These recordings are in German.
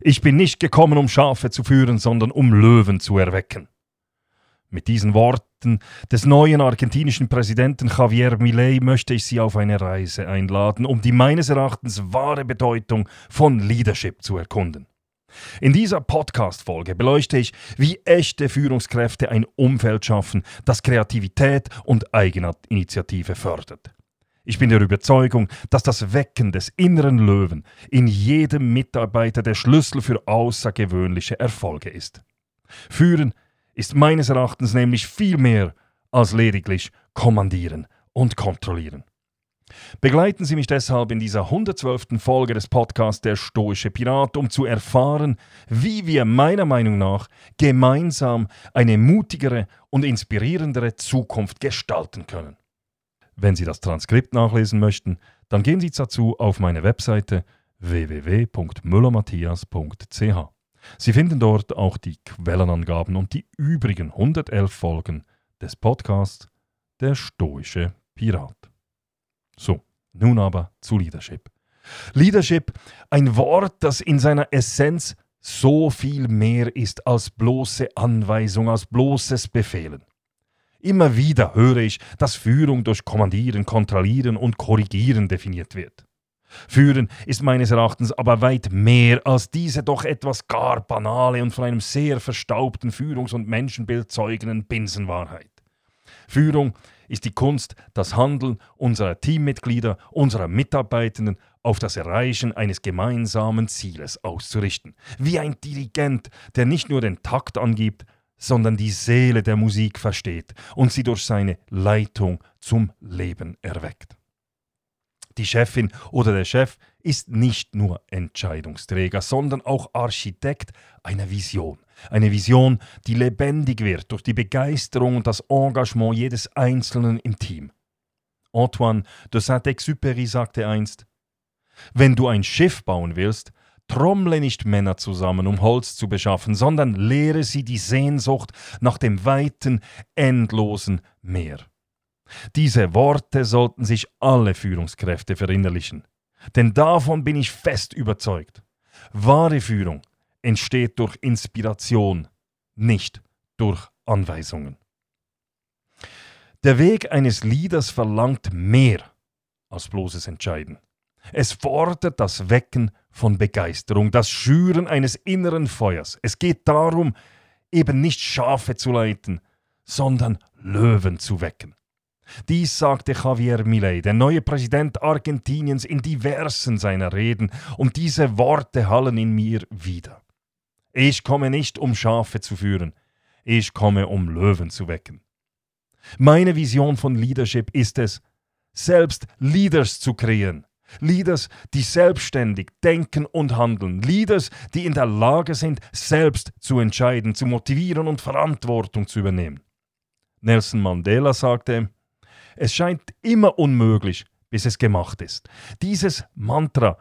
Ich bin nicht gekommen, um Schafe zu führen, sondern um Löwen zu erwecken. Mit diesen Worten des neuen argentinischen Präsidenten Javier Milei möchte ich Sie auf eine Reise einladen, um die meines Erachtens wahre Bedeutung von Leadership zu erkunden. In dieser Podcast-Folge beleuchte ich, wie echte Führungskräfte ein Umfeld schaffen, das Kreativität und Eigeninitiative fördert. Ich bin der Überzeugung, dass das Wecken des inneren Löwen in jedem Mitarbeiter der Schlüssel für außergewöhnliche Erfolge ist. Führen ist meines Erachtens nämlich viel mehr als lediglich kommandieren und kontrollieren. Begleiten Sie mich deshalb in dieser 112. Folge des Podcasts Der Stoische Pirat, um zu erfahren, wie wir meiner Meinung nach gemeinsam eine mutigere und inspirierendere Zukunft gestalten können. Wenn Sie das Transkript nachlesen möchten, dann gehen Sie dazu auf meine Webseite www.müllermatthias.ch. Sie finden dort auch die Quellenangaben und die übrigen 111 Folgen des Podcasts Der stoische Pirat. So, nun aber zu Leadership. Leadership, ein Wort, das in seiner Essenz so viel mehr ist als bloße Anweisung, als bloßes Befehlen. Immer wieder höre ich, dass Führung durch Kommandieren, Kontrollieren und Korrigieren definiert wird. Führen ist meines Erachtens aber weit mehr als diese doch etwas gar banale und von einem sehr verstaubten Führungs- und Menschenbild zeugenden Binsenwahrheit. Führung ist die Kunst, das Handeln unserer Teammitglieder, unserer Mitarbeitenden auf das Erreichen eines gemeinsamen Zieles auszurichten. Wie ein Dirigent, der nicht nur den Takt angibt, sondern die Seele der Musik versteht und sie durch seine Leitung zum Leben erweckt. Die Chefin oder der Chef ist nicht nur Entscheidungsträger, sondern auch Architekt einer Vision. Eine Vision, die lebendig wird durch die Begeisterung und das Engagement jedes Einzelnen im Team. Antoine de Saint-Exupéry sagte einst, wenn du ein Schiff bauen willst, Trommle nicht Männer zusammen, um Holz zu beschaffen, sondern lehre sie die Sehnsucht nach dem weiten, endlosen Meer. Diese Worte sollten sich alle Führungskräfte verinnerlichen, denn davon bin ich fest überzeugt. Wahre Führung entsteht durch Inspiration, nicht durch Anweisungen. Der Weg eines Leaders verlangt mehr als bloßes Entscheiden. Es fordert das Wecken von Begeisterung, das Schüren eines inneren Feuers. Es geht darum, eben nicht Schafe zu leiten, sondern Löwen zu wecken. Dies sagte Javier Milei, der neue Präsident Argentiniens, in diversen seiner Reden, und diese Worte hallen in mir wieder. Ich komme nicht, um Schafe zu führen, ich komme, um Löwen zu wecken. Meine Vision von Leadership ist es, selbst Leaders zu kreieren, Leaders, die selbstständig denken und handeln. Leaders, die in der Lage sind, selbst zu entscheiden, zu motivieren und Verantwortung zu übernehmen. Nelson Mandela sagte, es scheint immer unmöglich, bis es gemacht ist. Dieses Mantra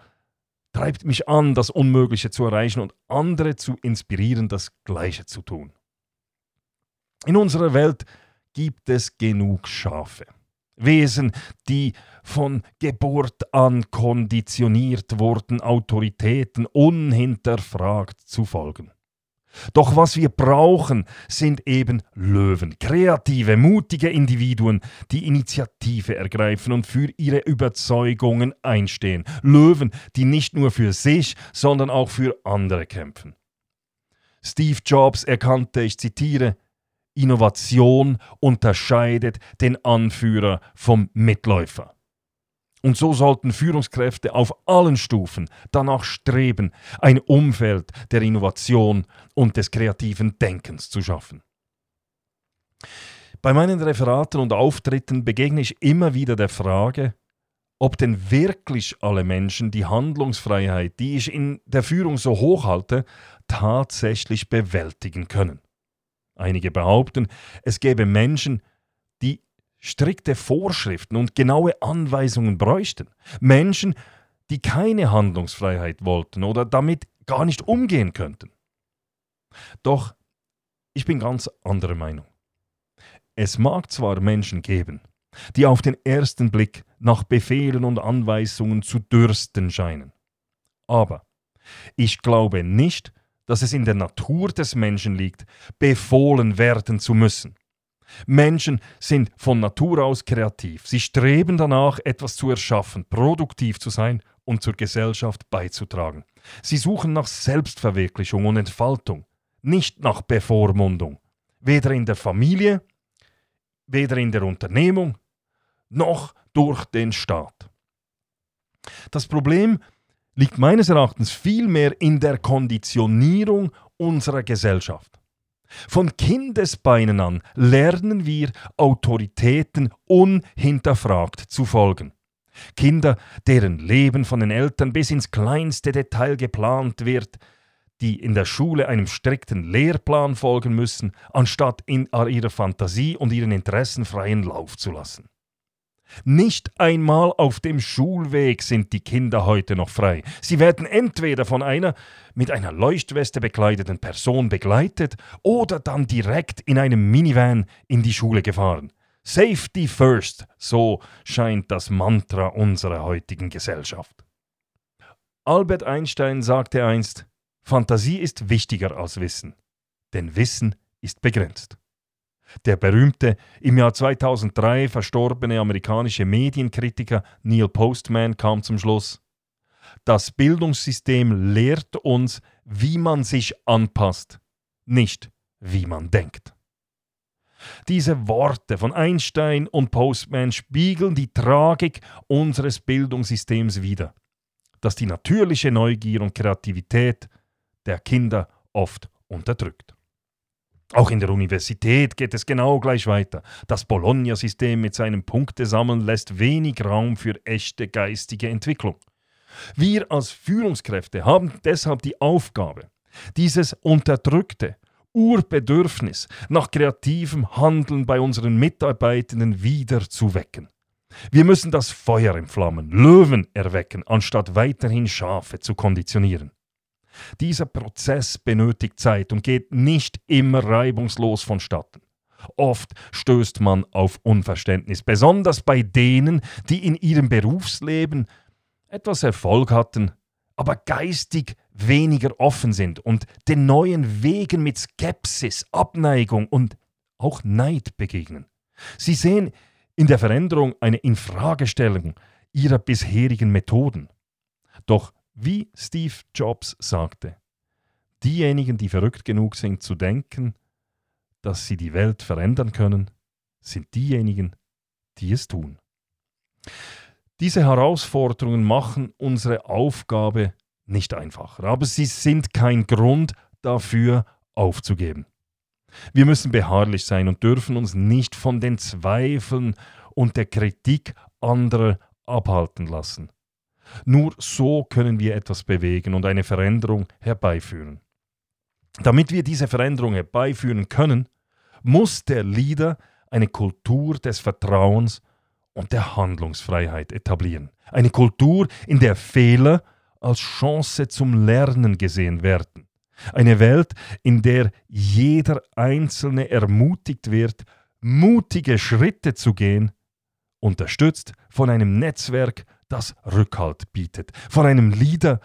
treibt mich an, das Unmögliche zu erreichen und andere zu inspirieren, das Gleiche zu tun. In unserer Welt gibt es genug Schafe. Wesen, die von Geburt an konditioniert wurden, Autoritäten unhinterfragt zu folgen. Doch was wir brauchen, sind eben Löwen, kreative, mutige Individuen, die Initiative ergreifen und für ihre Überzeugungen einstehen. Löwen, die nicht nur für sich, sondern auch für andere kämpfen. Steve Jobs erkannte, ich zitiere, Innovation unterscheidet den Anführer vom Mitläufer. Und so sollten Führungskräfte auf allen Stufen danach streben, ein Umfeld der Innovation und des kreativen Denkens zu schaffen. Bei meinen Referaten und Auftritten begegne ich immer wieder der Frage, ob denn wirklich alle Menschen die Handlungsfreiheit, die ich in der Führung so hoch halte, tatsächlich bewältigen können. Einige behaupten, es gäbe Menschen, die strikte Vorschriften und genaue Anweisungen bräuchten. Menschen, die keine Handlungsfreiheit wollten oder damit gar nicht umgehen könnten. Doch ich bin ganz anderer Meinung. Es mag zwar Menschen geben, die auf den ersten Blick nach Befehlen und Anweisungen zu dürsten scheinen. Aber ich glaube nicht, dass es in der Natur des Menschen liegt, befohlen werden zu müssen. Menschen sind von Natur aus kreativ. Sie streben danach, etwas zu erschaffen, produktiv zu sein und zur Gesellschaft beizutragen. Sie suchen nach Selbstverwirklichung und Entfaltung, nicht nach Bevormundung. Weder in der Familie, weder in der Unternehmung, noch durch den Staat. Das Problem liegt meines Erachtens vielmehr in der Konditionierung unserer Gesellschaft. Von Kindesbeinen an lernen wir Autoritäten unhinterfragt zu folgen. Kinder, deren Leben von den Eltern bis ins kleinste Detail geplant wird, die in der Schule einem strikten Lehrplan folgen müssen, anstatt in ihrer Fantasie und ihren Interessen freien Lauf zu lassen. Nicht einmal auf dem Schulweg sind die Kinder heute noch frei. Sie werden entweder von einer mit einer Leuchtweste bekleideten Person begleitet oder dann direkt in einem Minivan in die Schule gefahren. Safety first, so scheint das Mantra unserer heutigen Gesellschaft. Albert Einstein sagte einst, Fantasie ist wichtiger als Wissen, denn Wissen ist begrenzt. Der berühmte, im Jahr 2003 verstorbene amerikanische Medienkritiker Neil Postman kam zum Schluss, das Bildungssystem lehrt uns, wie man sich anpasst, nicht wie man denkt. Diese Worte von Einstein und Postman spiegeln die Tragik unseres Bildungssystems wider, das die natürliche Neugier und Kreativität der Kinder oft unterdrückt. Auch in der Universität geht es genau gleich weiter. Das Bologna-System mit seinem Punktesammeln lässt wenig Raum für echte geistige Entwicklung. Wir als Führungskräfte haben deshalb die Aufgabe, dieses unterdrückte Urbedürfnis nach kreativem Handeln bei unseren Mitarbeitenden wieder zu wecken. Wir müssen das Feuer entflammen, Löwen erwecken, anstatt weiterhin Schafe zu konditionieren. Dieser Prozess benötigt Zeit und geht nicht immer reibungslos vonstatten. Oft stößt man auf Unverständnis, besonders bei denen, die in ihrem Berufsleben etwas Erfolg hatten, aber geistig weniger offen sind und den neuen Wegen mit Skepsis, Abneigung und auch Neid begegnen. Sie sehen in der Veränderung eine Infragestellung ihrer bisherigen Methoden. Doch wie Steve Jobs sagte, diejenigen, die verrückt genug sind zu denken, dass sie die Welt verändern können, sind diejenigen, die es tun. Diese Herausforderungen machen unsere Aufgabe nicht einfacher, aber sie sind kein Grund dafür aufzugeben. Wir müssen beharrlich sein und dürfen uns nicht von den Zweifeln und der Kritik anderer abhalten lassen. Nur so können wir etwas bewegen und eine Veränderung herbeiführen. Damit wir diese Veränderung herbeiführen können, muss der Leader eine Kultur des Vertrauens und der Handlungsfreiheit etablieren. Eine Kultur, in der Fehler als Chance zum Lernen gesehen werden. Eine Welt, in der jeder Einzelne ermutigt wird, mutige Schritte zu gehen, unterstützt von einem Netzwerk das Rückhalt bietet, von einem Leader,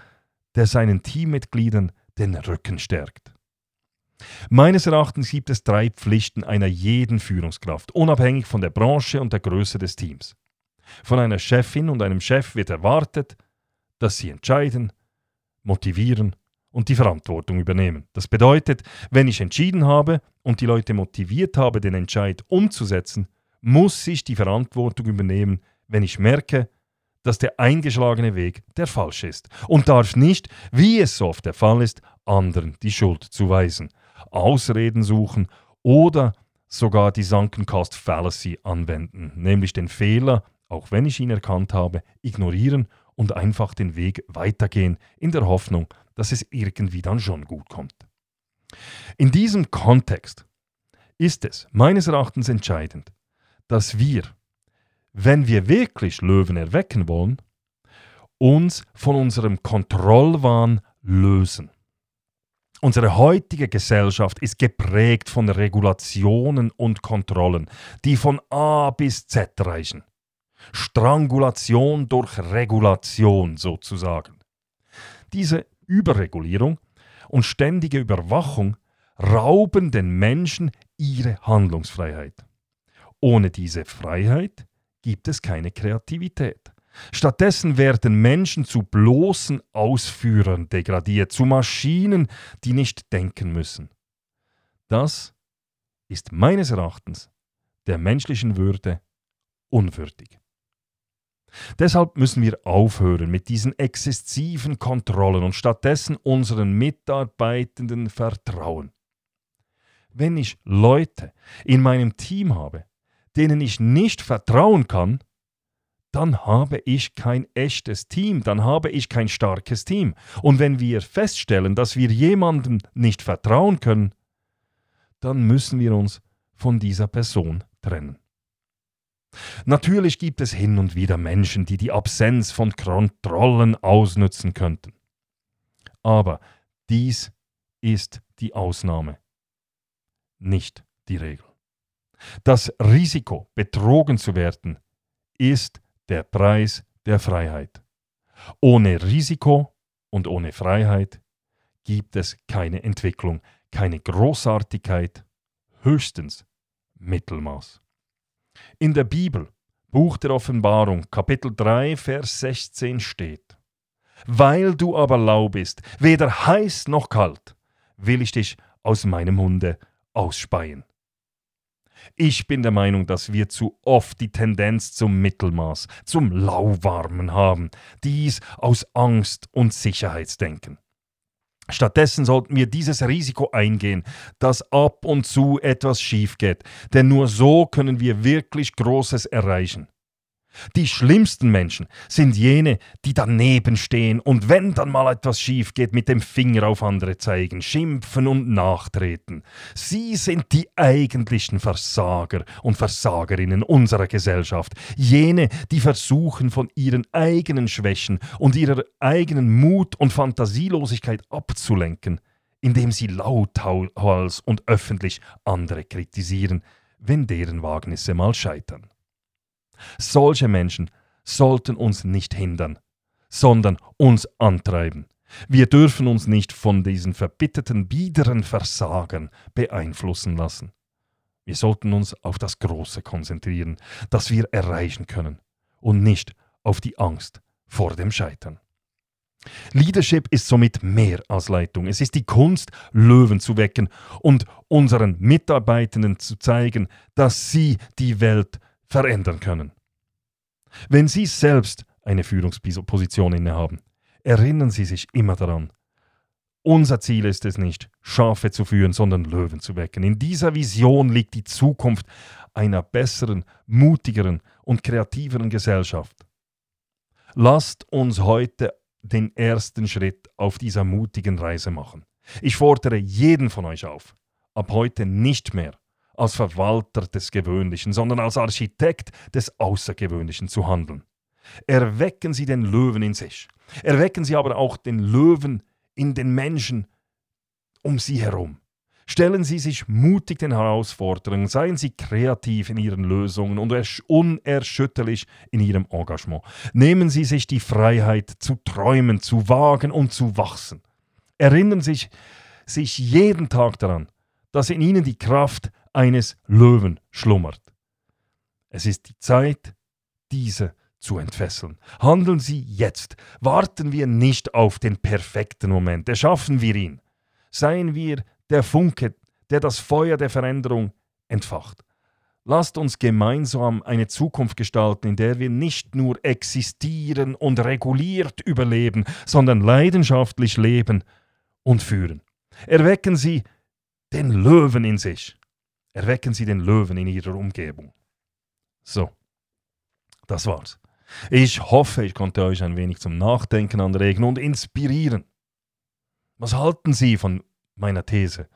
der seinen Teammitgliedern den Rücken stärkt. Meines Erachtens gibt es drei Pflichten einer jeden Führungskraft, unabhängig von der Branche und der Größe des Teams. Von einer Chefin und einem Chef wird erwartet, dass sie entscheiden, motivieren und die Verantwortung übernehmen. Das bedeutet, wenn ich entschieden habe und die Leute motiviert habe, den Entscheid umzusetzen, muss ich die Verantwortung übernehmen, wenn ich merke, dass der eingeschlagene Weg der falsche ist und darf nicht, wie es so oft der Fall ist, anderen die Schuld zuweisen, Ausreden suchen oder sogar die Sunken Cost Fallacy anwenden, nämlich den Fehler auch wenn ich ihn erkannt habe, ignorieren und einfach den Weg weitergehen in der Hoffnung, dass es irgendwie dann schon gut kommt. In diesem Kontext ist es meines Erachtens entscheidend, dass wir, wenn wir wirklich Löwen erwecken wollen, uns von unserem Kontrollwahn lösen. Unsere heutige Gesellschaft ist geprägt von Regulationen und Kontrollen, die von A bis Z reichen. Strangulation durch Regulation sozusagen. Diese Überregulierung und ständige Überwachung rauben den Menschen ihre Handlungsfreiheit. Ohne diese Freiheit gibt es keine Kreativität. Stattdessen werden Menschen zu bloßen Ausführern degradiert, zu Maschinen, die nicht denken müssen. Das ist meines Erachtens der menschlichen Würde unwürdig. Deshalb müssen wir aufhören mit diesen exzessiven Kontrollen und stattdessen unseren Mitarbeitenden vertrauen. Wenn ich Leute in meinem Team habe, denen ich nicht vertrauen kann, dann habe ich kein echtes Team, dann habe ich kein starkes Team. Und wenn wir feststellen, dass wir jemandem nicht vertrauen können, dann müssen wir uns von dieser Person trennen. Natürlich gibt es hin und wieder Menschen, die die Absenz von Kontrollen ausnützen könnten. Aber dies ist die Ausnahme, nicht die Regel. Das Risiko, betrogen zu werden, ist der Preis der Freiheit. Ohne Risiko und ohne Freiheit gibt es keine Entwicklung, keine Großartigkeit, höchstens Mittelmaß. In der Bibel, Buch der Offenbarung, Kapitel 3, Vers 16 steht, Weil du aber lau bist, weder heiß noch kalt, will ich dich aus meinem Munde ausspeien. Ich bin der Meinung, dass wir zu oft die Tendenz zum Mittelmaß, zum Lauwarmen haben, dies aus Angst und Sicherheitsdenken. Stattdessen sollten wir dieses Risiko eingehen, dass ab und zu etwas schief geht, denn nur so können wir wirklich Großes erreichen. Die schlimmsten Menschen sind jene, die daneben stehen und wenn dann mal etwas schief geht, mit dem Finger auf andere zeigen, schimpfen und nachtreten. Sie sind die eigentlichen Versager und Versagerinnen unserer Gesellschaft, jene, die versuchen von ihren eigenen Schwächen und ihrer eigenen Mut und Fantasielosigkeit abzulenken, indem sie lauthals und öffentlich andere kritisieren, wenn deren Wagnisse mal scheitern. Solche Menschen sollten uns nicht hindern, sondern uns antreiben. Wir dürfen uns nicht von diesen verbitterten, biederen Versagern beeinflussen lassen. Wir sollten uns auf das Große konzentrieren, das wir erreichen können, und nicht auf die Angst vor dem Scheitern. Leadership ist somit mehr als Leitung. Es ist die Kunst, Löwen zu wecken und unseren Mitarbeitenden zu zeigen, dass sie die Welt verändern können. Wenn Sie selbst eine Führungsposition innehaben, erinnern Sie sich immer daran. Unser Ziel ist es nicht, Schafe zu führen, sondern Löwen zu wecken. In dieser Vision liegt die Zukunft einer besseren, mutigeren und kreativeren Gesellschaft. Lasst uns heute den ersten Schritt auf dieser mutigen Reise machen. Ich fordere jeden von euch auf, ab heute nicht mehr als Verwalter des Gewöhnlichen, sondern als Architekt des Außergewöhnlichen zu handeln. Erwecken Sie den Löwen in sich. Erwecken Sie aber auch den Löwen in den Menschen um Sie herum. Stellen Sie sich mutig den Herausforderungen, seien Sie kreativ in Ihren Lösungen und unerschütterlich in Ihrem Engagement. Nehmen Sie sich die Freiheit zu träumen, zu wagen und zu wachsen. Erinnern Sie sich jeden Tag daran, dass in Ihnen die Kraft eines Löwen schlummert. Es ist die Zeit, diese zu entfesseln. Handeln Sie jetzt. Warten wir nicht auf den perfekten Moment. Erschaffen wir ihn. Seien wir der Funke, der das Feuer der Veränderung entfacht. Lasst uns gemeinsam eine Zukunft gestalten, in der wir nicht nur existieren und reguliert überleben, sondern leidenschaftlich leben und führen. Erwecken Sie den Löwen in sich. Erwecken Sie den Löwen in Ihrer Umgebung. So, das war's. Ich hoffe, ich konnte euch ein wenig zum Nachdenken anregen und inspirieren. Was halten Sie von meiner These,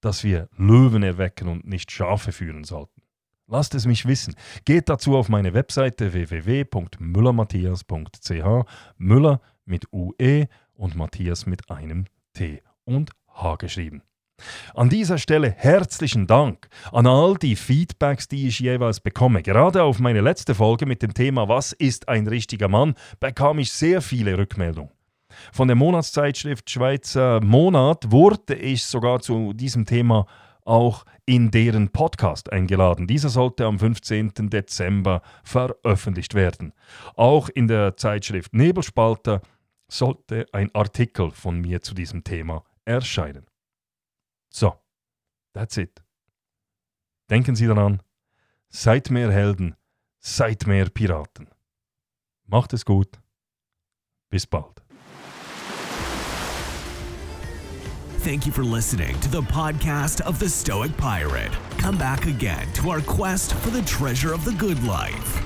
dass wir Löwen erwecken und nicht Schafe führen sollten? Lasst es mich wissen. Geht dazu auf meine Webseite www.müllermatthias.ch. Müller mit UE und Matthias mit einem T und H geschrieben. An dieser Stelle herzlichen Dank an all die Feedbacks, die ich jeweils bekomme. Gerade auf meine letzte Folge mit dem Thema Was ist ein richtiger Mann bekam ich sehr viele Rückmeldungen. Von der Monatszeitschrift Schweizer Monat wurde ich sogar zu diesem Thema auch in deren Podcast eingeladen. Dieser sollte am 15. Dezember veröffentlicht werden. Auch in der Zeitschrift Nebelspalter sollte ein Artikel von mir zu diesem Thema erscheinen. So, that's it. Denken Sie daran, seid mehr Helden, seid mehr Piraten. Macht es gut. Bis bald. Thank you for listening to the podcast of the Stoic Pirate. Come back again to our quest for the treasure of the good life.